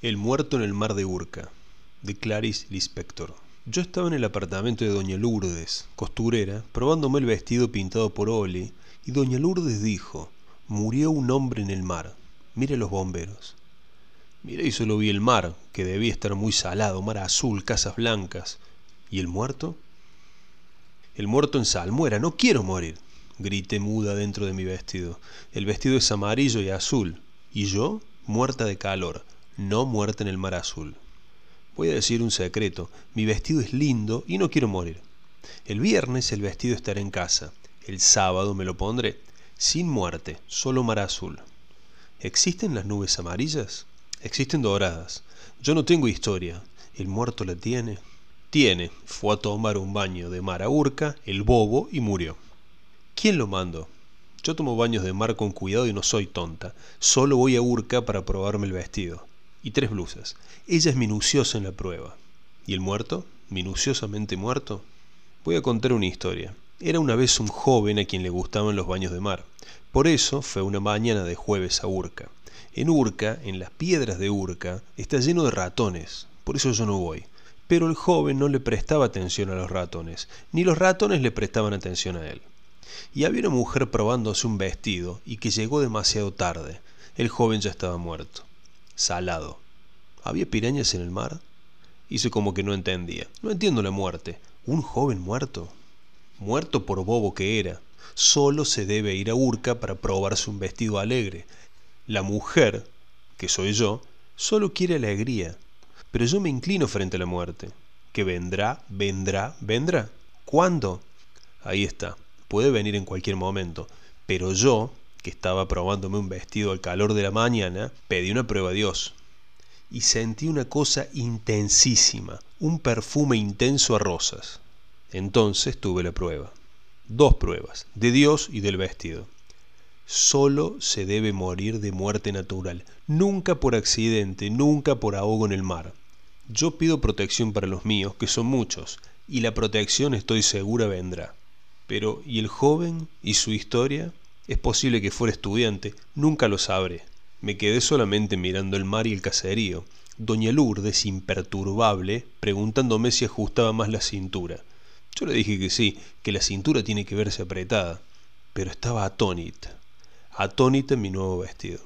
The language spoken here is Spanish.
El muerto en el mar de Urca, de Clarice Lispector. Yo estaba en el apartamento de Doña Lourdes, costurera, probándome el vestido pintado por Oli, y Doña Lourdes dijo, murió un hombre en el mar, mire los bomberos. Miré y solo vi el mar, que debía estar muy salado, mar azul, casas blancas. ¿Y el muerto? El muerto en salmuera, no quiero morir, grité muda dentro de mi vestido. El vestido es amarillo y azul, y yo muerta de calor no muerta en el mar azul. Voy a decir un secreto, mi vestido es lindo y no quiero morir. El viernes el vestido estará en casa, el sábado me lo pondré, sin muerte, solo mar azul. ¿Existen las nubes amarillas? Existen doradas. Yo no tengo historia. ¿El muerto la tiene? Tiene. Fue a tomar un baño de mar a Urca, el bobo, y murió. ¿Quién lo mandó? Yo tomo baños de mar con cuidado y no soy tonta. Solo voy a Urca para probarme el vestido y tres blusas. Ella es minuciosa en la prueba. ¿Y el muerto? ¿Minuciosamente muerto? Voy a contar una historia. Era una vez un joven a quien le gustaban los baños de mar. Por eso fue una mañana de jueves a Urca. En Urca, en las piedras de Urca, está lleno de ratones. Por eso yo no voy. Pero el joven no le prestaba atención a los ratones, ni los ratones le prestaban atención a él. Y había una mujer probándose un vestido y que llegó demasiado tarde. El joven ya estaba muerto salado. ¿Había pirañas en el mar? Hice como que no entendía. No entiendo la muerte. ¿Un joven muerto? Muerto por bobo que era. Solo se debe ir a Urca para probarse un vestido alegre. La mujer, que soy yo, solo quiere alegría. Pero yo me inclino frente a la muerte. Que vendrá, vendrá, vendrá. ¿Cuándo? Ahí está. Puede venir en cualquier momento. Pero yo que estaba probándome un vestido al calor de la mañana, pedí una prueba a Dios. Y sentí una cosa intensísima, un perfume intenso a rosas. Entonces tuve la prueba. Dos pruebas, de Dios y del vestido. Solo se debe morir de muerte natural, nunca por accidente, nunca por ahogo en el mar. Yo pido protección para los míos, que son muchos, y la protección estoy segura vendrá. Pero, ¿y el joven y su historia? Es posible que fuera estudiante, nunca lo sabré. Me quedé solamente mirando el mar y el caserío. Doña Lourdes, imperturbable, preguntándome si ajustaba más la cintura. Yo le dije que sí, que la cintura tiene que verse apretada, pero estaba atónita, atónita en mi nuevo vestido.